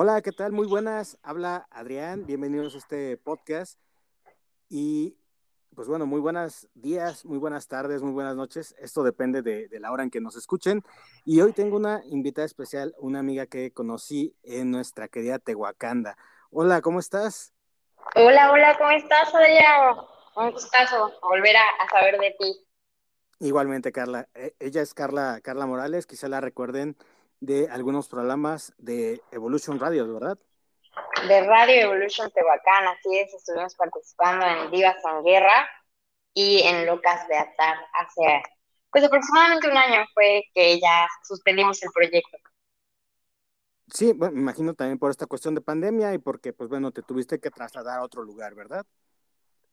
Hola, ¿qué tal? Muy buenas. Habla Adrián. Bienvenidos a este podcast. Y pues bueno, muy buenos días, muy buenas tardes, muy buenas noches. Esto depende de, la hora en que nos escuchen. Y hoy tengo una invitada especial, una amiga que conocí en nuestra querida Tehuacanda. Hola, ¿cómo estás? Hola, hola, ¿cómo estás, Adrián? Un gustazo volver a, saber de ti. Igualmente, Carla. E, ella es Carla, Carla Morales, quizá la recuerden de algunos programas de Evolution Radio, ¿verdad? De Radio Evolution Tehuacán, así es, estuvimos participando en Divas en Guerra y en Locas de Atar hace, pues aproximadamente un año fue que ya suspendimos el proyecto. Sí, bueno, me imagino también por esta cuestión de pandemia y porque, pues bueno, te tuviste que trasladar a otro lugar, ¿verdad?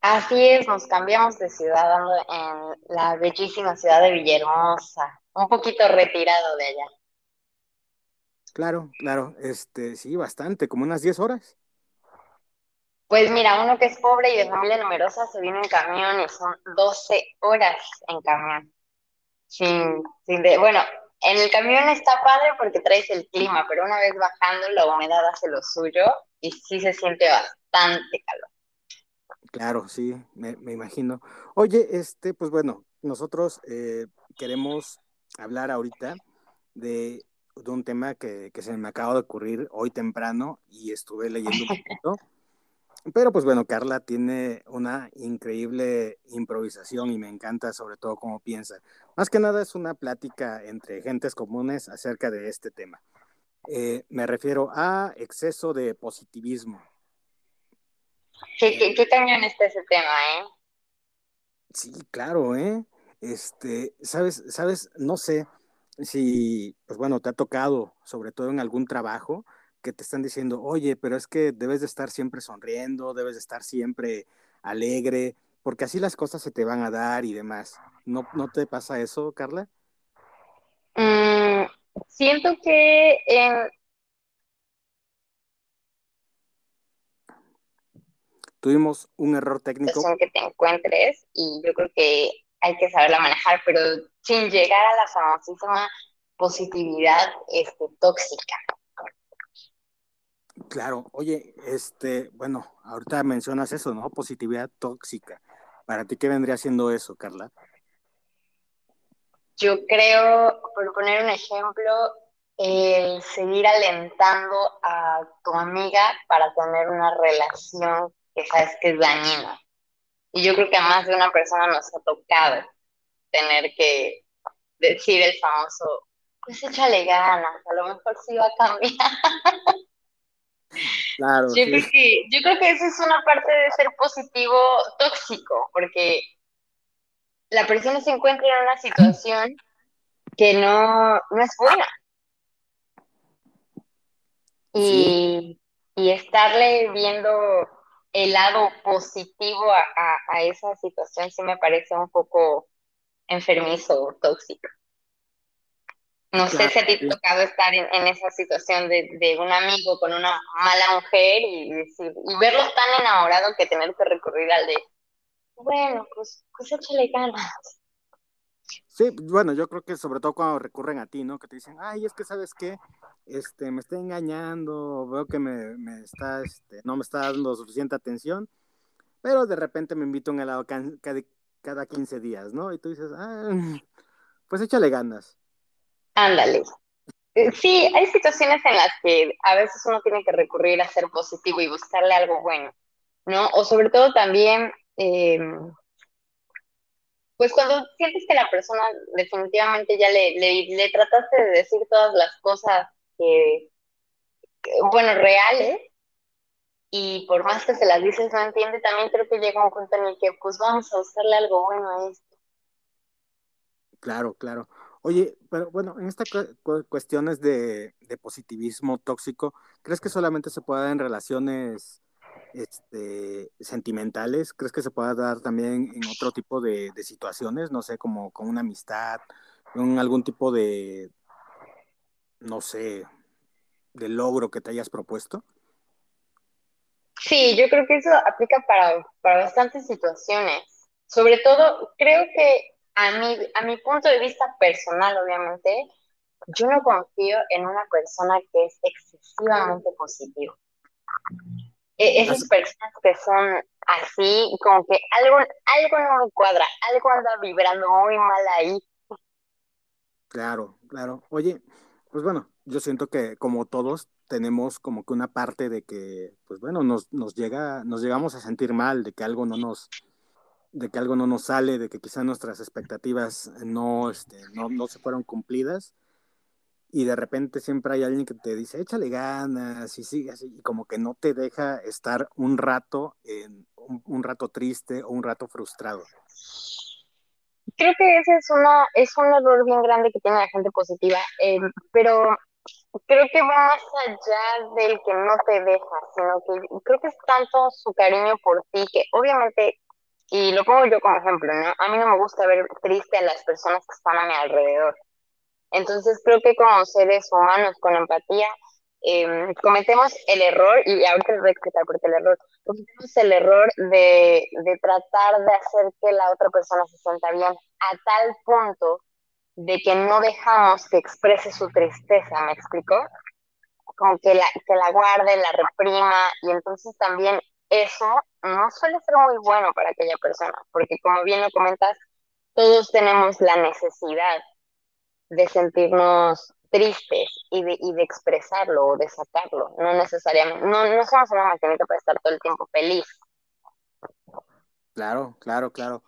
Así es, nos cambiamos de ciudad en la bellísima ciudad de Villahermosa, un poquito retirado de allá. Claro, claro, este, sí, bastante, como unas 10 horas. Pues mira, uno que es pobre y de familia numerosa se viene en camión y son 12 horas en camión. Sin, sin de, bueno, en el camión está padre porque traes el clima, pero una vez bajando la humedad hace lo suyo y sí se siente bastante calor. Claro, sí, me, me imagino. Oye, este, pues bueno, nosotros eh, queremos hablar ahorita de de un tema que, se me acaba de ocurrir hoy temprano y estuve leyendo un poquito. Pero pues bueno, Carla tiene una increíble improvisación y me encanta sobre todo cómo piensa. Más que nada es una plática entre gentes comunes acerca de este tema. Eh, me refiero a exceso de positivismo. ¿Qué, qué, qué cañón está ese tema, eh? Sí, claro, ¿eh? Este, sabes, sabes, no sé, si, pues bueno, te ha tocado, sobre todo en algún trabajo, que te están diciendo, oye, pero es que debes de estar siempre sonriendo, debes de estar siempre alegre, porque así las cosas se te van a dar y demás. ¿No, no te pasa eso, Carla? Mm, siento que tuvimos un error técnico. que te encuentres y yo creo que hay que saberla manejar, pero sin llegar a la famosísima positividad este, tóxica. Claro, oye, este, bueno, ahorita mencionas eso, ¿no? Positividad tóxica. ¿Para ti qué vendría siendo eso, Carla? Yo creo, por poner un ejemplo, el seguir alentando a tu amiga para tener una relación que sabes que es dañina. Y yo creo que a más de una persona nos ha tocado tener que decir el famoso, pues échale ganas, a lo mejor sí va a cambiar. Claro, yo, creo que, yo creo que esa es una parte de ser positivo tóxico, porque la persona se encuentra en una situación que no, no es buena. Y, y estarle viendo el lado positivo a, esa situación sí me parece un poco enfermizo o tóxico. No sé si a ti te ha tocado estar en, esa situación de, un amigo con una mala mujer y, y verlo tan enamorado que tener que recurrir al de, bueno, pues, pues échale ganas. Sí, bueno, yo creo que sobre todo cuando recurren a ti, ¿no? Que te dicen, ay, es que sabes qué, este, me está engañando, veo que me, me está, este, no me está dando suficiente atención, pero de repente me invito a un helado cada, cada 15 días, ¿no? Y tú dices, ah, pues échale ganas. Ándale. Eh, sí, hay situaciones en las que a veces uno tiene que recurrir a ser positivo y buscarle algo bueno, ¿no? O sobre todo también, eh, pues cuando sientes que la persona definitivamente ya le, le, trataste de decir todas las cosas que, bueno, reales, y por más que se las dices no entiende, también creo que llega un punto en el que pues vamos a buscarle algo bueno a esto. Claro, claro. Oye, pero bueno, en estas cuestiones de, positivismo tóxico, ¿crees que solamente se puede dar en relaciones este, sentimentales? ¿Crees que se puede dar también en otro tipo de, de situaciones? No sé, como con una amistad, con algún tipo de, no sé, de logro que te hayas propuesto? Sí, yo creo que eso aplica para, para bastantes situaciones. Sobre todo, creo que a mi, a mi punto de vista personal, obviamente, yo no confío en una persona que es excesivamente positiva. E, esas personas que son así, como que algo, algo no me cuadra, algo anda vibrando muy mal ahí. Claro, claro. Oye, pues bueno, yo siento que como todos tenemos como que una parte de que, pues bueno, nos, nos llega, nos llegamos a sentir mal, de que algo no nos, de que algo no nos sale, de que quizás nuestras expectativas no, este, no, no se fueron cumplidas y de repente siempre hay alguien que te dice, échale ganas y sigue así, y como que no te deja estar un rato, en, un, rato triste o un rato frustrado. Creo que ese es, una, es un error bien grande que tiene la gente positiva, eh, pero creo que va más allá del que no te deja, sino que creo que es tanto su cariño por ti que obviamente, y lo pongo yo como ejemplo, ¿no? A mí no me gusta ver triste a las personas que están a mi alrededor. Entonces creo que como seres humanos con empatía em, cometemos el error, y ahorita les voy a explicar por qué el error, cometemos el error de, de tratar de hacer que la otra persona se sienta bien a tal punto de que no dejamos que exprese su tristeza, ¿me explico? Como que la, que la guarde, la reprima, y entonces también eso no suele ser muy bueno para aquella persona, porque como bien lo comentas, todos tenemos la necesidad de sentirnos tristes y de, y de expresarlo o de sacarlo. No necesariamente, no, no somos una maquinita para estar todo el tiempo feliz. Claro, claro, claro.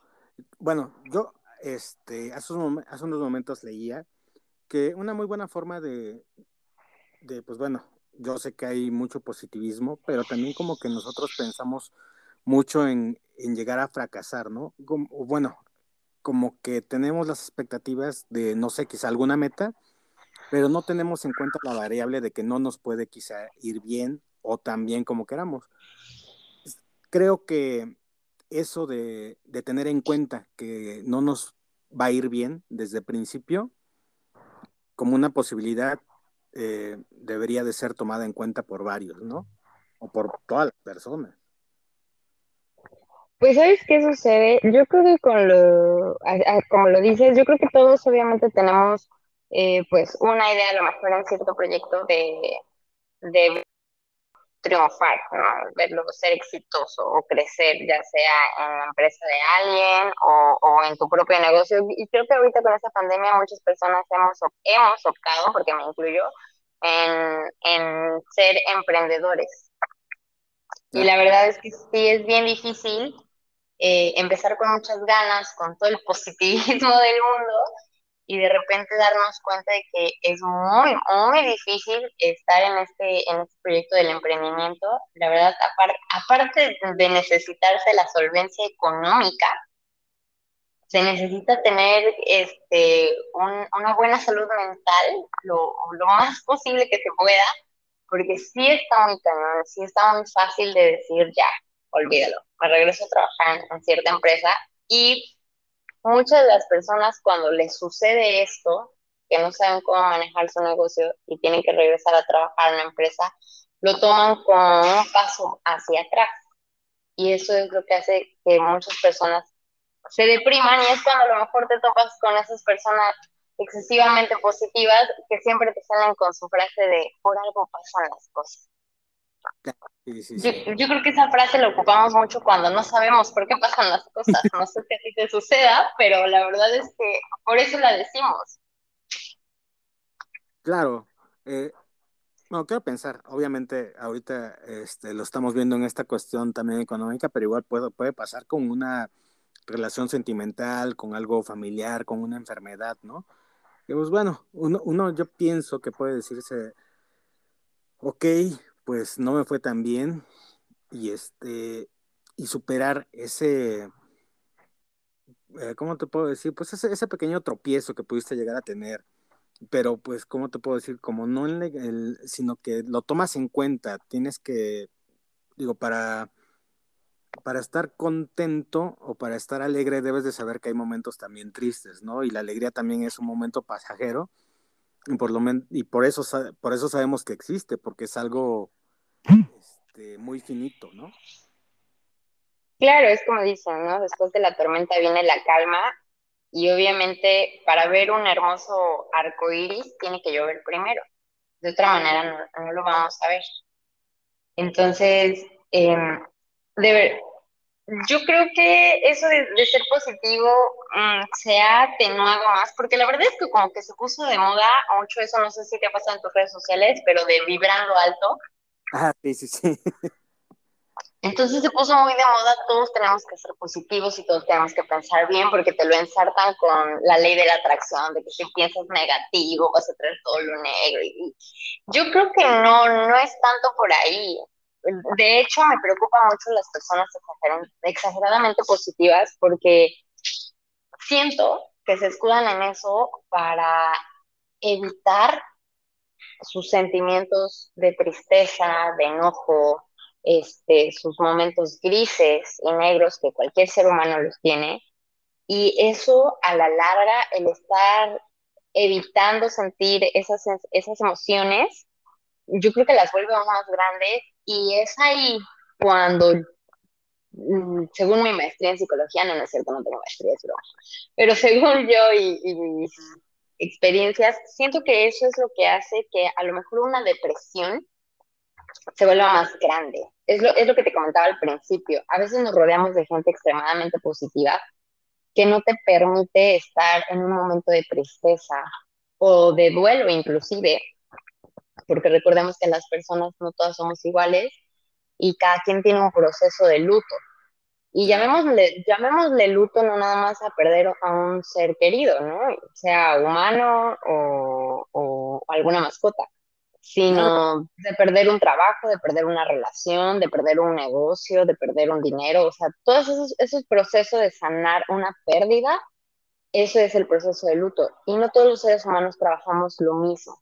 Bueno, yo este, hace, hace unos momentos leía que una muy buena forma de, de, pues bueno, yo sé que hay mucho positivismo, pero también como que nosotros pensamos mucho en, en llegar a fracasar, ¿no? Como, bueno, como que tenemos las expectativas de, no sé, quizá alguna meta, pero no tenemos en cuenta la variable de que no nos puede quizá ir bien o tan bien como queramos. Creo que eso de, tener en cuenta que no nos va a ir bien desde el principio, como una posibilidad, eh, debería de ser tomada en cuenta por varios, ¿no? O por todas las personas. Pues, ¿sabes qué sucede? Yo creo que con lo, como lo dices, yo creo que todos obviamente tenemos, eh, pues, una idea a lo mejor en cierto proyecto de, de triunfar, ¿no? Verlo ser exitoso o crecer, ya sea en la empresa de alguien o, o, en tu propio negocio. Y creo que ahorita con esta pandemia muchas personas hemos, hemos optado, porque me incluyo, en, en ser emprendedores. Y la verdad es que sí es bien difícil eh, empezar con muchas ganas, con todo el positivismo del mundo y de repente darnos cuenta de que es muy, muy difícil estar en este, en este proyecto del emprendimiento. La verdad, aparte de necesitarse la solvencia económica, se necesita tener este, una buena salud mental, lo, lo más posible que se pueda, porque sí está muy cañón, sí está muy fácil de decir ya, olvídalo, me regreso a trabajar en, cierta empresa y muchas de las personas cuando les sucede esto, que no saben cómo manejar su negocio y tienen que regresar a trabajar en una empresa, lo toman como un paso hacia atrás. Y eso es lo que hace que muchas personas se depriman y es cuando a lo mejor te topas con esas personas excesivamente positivas que siempre te salen con su frase de por algo pasan las cosas. Yo, creo que esa frase la ocupamos mucho cuando no sabemos por qué pasan las cosas. No sé si a ti te suceda, pero la verdad es que por eso la decimos. Claro. Eh, no, quiero pensar, obviamente ahorita este, lo estamos viendo en esta cuestión también económica, pero igual puede, puede pasar con una relación sentimental, con algo familiar, con una enfermedad, ¿no? Y pues bueno, uno, uno yo pienso que puede decirse, ok, pues no me fue tan bien y este y superar ese eh, ¿cómo te puedo decir? Pues ese, ese, pequeño tropiezo que pudiste llegar a tener, pero pues, ¿cómo te puedo decir? Como no en el, sino que lo tomas en cuenta, tienes que, digo, para, para estar contento o para estar alegre debes de saber que hay momentos también tristes, ¿no? Y la alegría también es un momento pasajero, y por, lo y por, eso, por eso sabemos que existe, porque es algo este, muy finito, ¿no? Claro, es como dicen, ¿no? Después de la tormenta viene la calma Y obviamente para ver un hermoso arco iris tiene que llover primero. De otra manera no, lo vamos a ver. Entonces, em, de yo creo que eso de, ser positivo mm, se ha atenuado más, porque la verdad es que como que se puso de moda mucho eso, no sé si te ha pasado en tus redes sociales, pero de vibrando alto. Ah, sí, sí, sí. Entonces se puso muy de moda, todos tenemos que ser positivos y todos tenemos que pensar bien porque te lo ensartan con la ley de la atracción, de que si piensas negativo vas a traer todo lo negro. Y yo creo que no, no es tanto por ahí. De hecho, me preocupa mucho las personas exageradamente positivas porque siento que se escudan en eso para evitar sus sentimientos de tristeza, de enojo, este, sus momentos grises y negros que cualquier ser humano los tiene. Y eso a la larga, el estar evitando sentir esas, esas emociones, yo creo que las vuelve más grandes y es ahí cuando, mm, según mi maestría en psicología, no, es cierto, no tengo maestría, pero, pero según yo y, y mis experiencias, siento que eso es lo que hace que a lo mejor una depresión se vuelva más grande. Es lo, es lo que te comentaba al principio. A veces nos rodeamos de gente extremadamente positiva que no te permite estar en un momento de tristeza o de duelo inclusive, porque recordemos que las personas no todas somos iguales y cada quien tiene un proceso de luto. Y llamémosle, llamémosle luto no nada más a perder a un ser querido, ¿no? Sea humano o, o alguna mascota sino de perder un trabajo, de perder una relación, de perder un negocio, de perder un dinero, o sea, todos esos, esos procesos de sanar una pérdida, eso es el proceso de luto. Y no todos los seres humanos trabajamos lo mismo.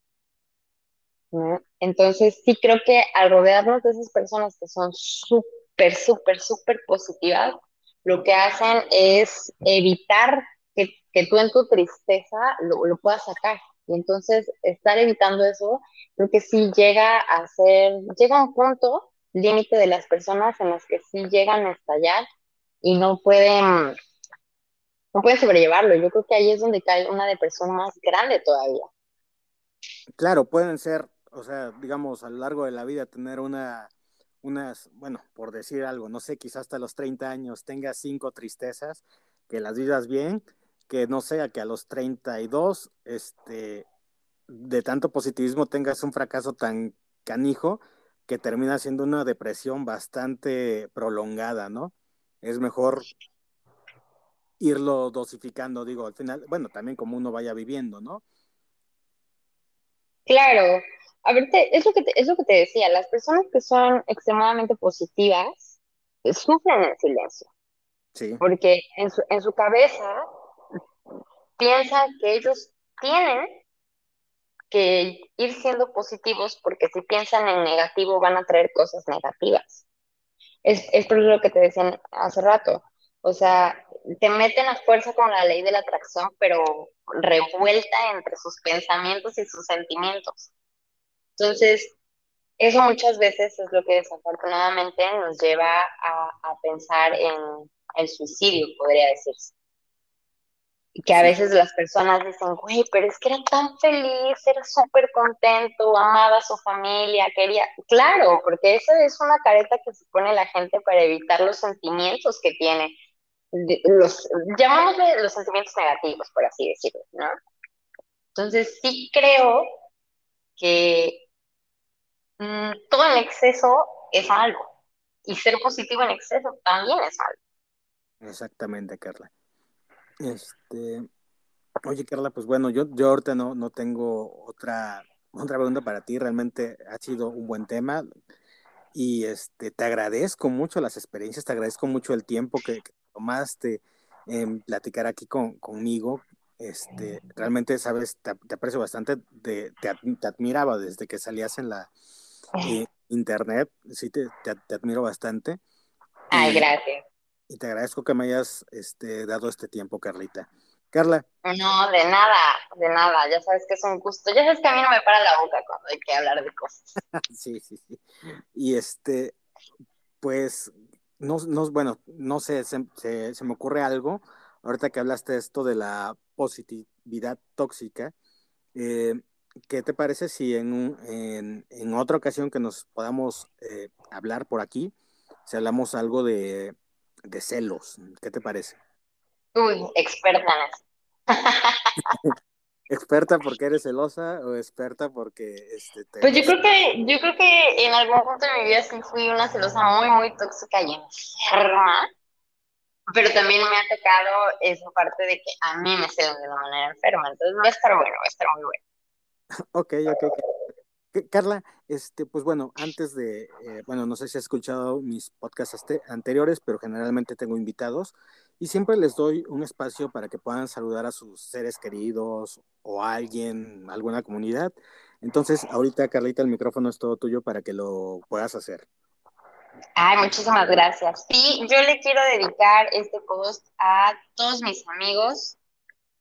Entonces, sí creo que al rodearnos de esas personas que son súper, súper, súper positivas, lo que hacen es evitar que, que tú en tu tristeza lo, lo puedas sacar. Y entonces, estar evitando eso creo que sí llega a ser, llega a un punto límite de las personas en las que sí llegan a estallar y no pueden, no pueden sobrellevarlo. Yo creo que ahí es donde cae una depresión más grande todavía. Claro, pueden ser, o sea, digamos, a lo largo de la vida tener una, unas, bueno, por decir algo, no sé, quizás hasta los 30 años tengas cinco tristezas, que las vivas bien, que no sea que a los 32, este, de tanto positivismo tengas un fracaso tan canijo que termina siendo una depresión bastante prolongada, ¿no? Es mejor irlo dosificando, digo, al final, bueno, también como uno vaya viviendo, ¿no? Claro, a ver, es, lo que te, es lo que te decía, las personas que son extremadamente positivas sufren en silencio. Sí. Porque en su, en su cabeza piensan que ellos tienen que ir siendo positivos porque si piensan en negativo van a traer cosas negativas. Es, es por lo que te decían hace rato. O sea, te meten a fuerza con la ley de la atracción, pero revuelta entre sus pensamientos y sus sentimientos. Entonces, eso muchas veces es lo que desafortunadamente nos lleva a, a pensar en el suicidio, podría decirse que a veces las personas dicen, güey, pero es que era tan feliz, era súper contento, amaba a su familia, quería. Claro, porque esa es una careta que se pone la gente para evitar los sentimientos que tiene. Los, llamámosle los sentimientos negativos, por así decirlo, ¿no? Entonces, sí creo que mm, todo en exceso es algo. Y ser positivo en exceso también es algo. Exactamente, Carla. Este, oye, Carla, pues bueno, yo, yo ahorita no, no tengo otra, otra pregunta para ti. Realmente ha sido un buen tema. Y este, te agradezco mucho las experiencias, te agradezco mucho el tiempo que, tomaste en platicar aquí con, conmigo. Este, realmente, sabes, te, aprecio bastante, te, te, admiraba desde que salías en la eh, internet, sí, te, te, admiro bastante. Ay, gracias y te agradezco que me hayas este, dado este tiempo, Carlita. Carla. No, de nada, de nada. Ya sabes que es un gusto. Ya sabes que a mí no me para la boca cuando hay que hablar de cosas. sí, sí, sí. Y este, pues, no, no bueno, no sé, se, se, me ocurre algo. ahorita que hablaste esto de la positividad tóxica, eh, ¿qué te parece si en, en, otra ocasión que nos podamos eh, hablar por aquí, si hablamos algo de, de celos? ¿Qué te parece? Uy, experta. ¿Experta porque eres celosa o experta porque este, Pues yo creo que, yo creo que en algún punto de mi vida sí fui una celosa muy, muy tóxica y enferma. Pero también me ha tocado esa parte de que a mí me celan de una manera enferma. Entonces va a estar bueno, va a estar muy bueno. Ok, ok. Carla, este, pues bueno, antes de, eh, bueno, no sé si has escuchado mis podcasts anteriores, pero generalmente tengo invitados y siempre les doy un espacio para que puedan saludar a sus seres queridos o a alguien, alguna comunidad. Entonces, ahorita, Carlita, el micrófono es todo tuyo para que lo puedas hacer. Ay, muchísimas gracias. Sí, yo le quiero dedicar este post a todos mis amigos,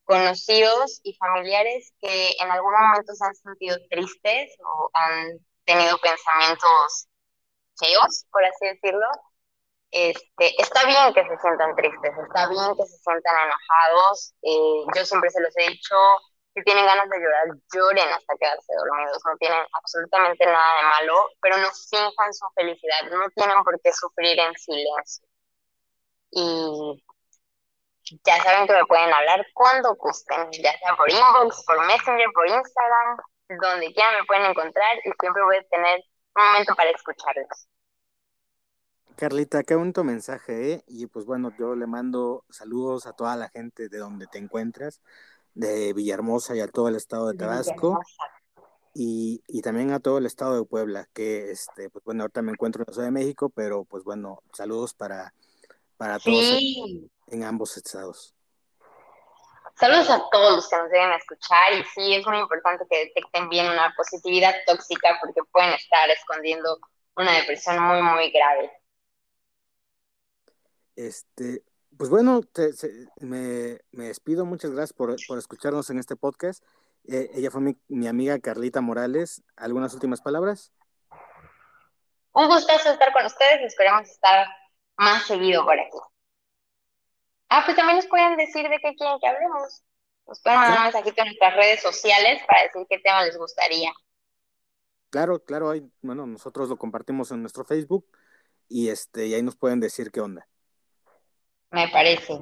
conocidos y familiares que en algún momento se han sentido tristes o han tenido pensamientos feos, por así decirlo, este, está bien que se sientan tristes, está bien que se sientan enojados. Eh, yo siempre se los he dicho, si tienen ganas de llorar, lloren hasta quedarse dormidos. No tienen absolutamente nada de malo, pero no finjan su felicidad, no tienen por qué sufrir en silencio. Y ya saben que me pueden hablar cuando gusten, ya sea por inbox, por Messenger, por Instagram, donde quieran me pueden encontrar y siempre voy a tener un momento para escucharlos. Carlita, qué bonito mensaje, ¿eh? Y pues bueno, yo le mando saludos a toda la gente de donde te encuentras, de Villahermosa y a todo el estado de Tabasco. Y, y, también a todo el estado de Puebla, que este, pues bueno, ahorita me encuentro en la Ciudad de México, pero pues bueno, saludos para, para todos en, ambos estados. Saludos a todos los que nos deben escuchar y sí, es muy importante que detecten bien una positividad tóxica porque pueden estar escondiendo una depresión muy, muy grave. Este, pues bueno, me, despido. Muchas gracias por, escucharnos en este podcast. Eh, ella fue mi, amiga Carlita Morales. ¿Algunas últimas palabras? Un gustazo estar con ustedes. Esperamos estar más seguido por aquí. Ah, pues también nos pueden decir de qué quieren que hablemos. Nos pueden mandar un mensajito en nuestras redes sociales para decir qué tema les gustaría. Claro, claro, hay, bueno, nosotros lo compartimos en nuestro Facebook y este, y ahí nos pueden decir qué onda me parece.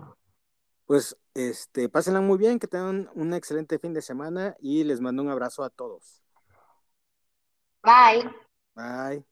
Pues este, pásenla muy bien, que tengan un excelente fin de semana y les mando un abrazo a todos. Bye. Bye.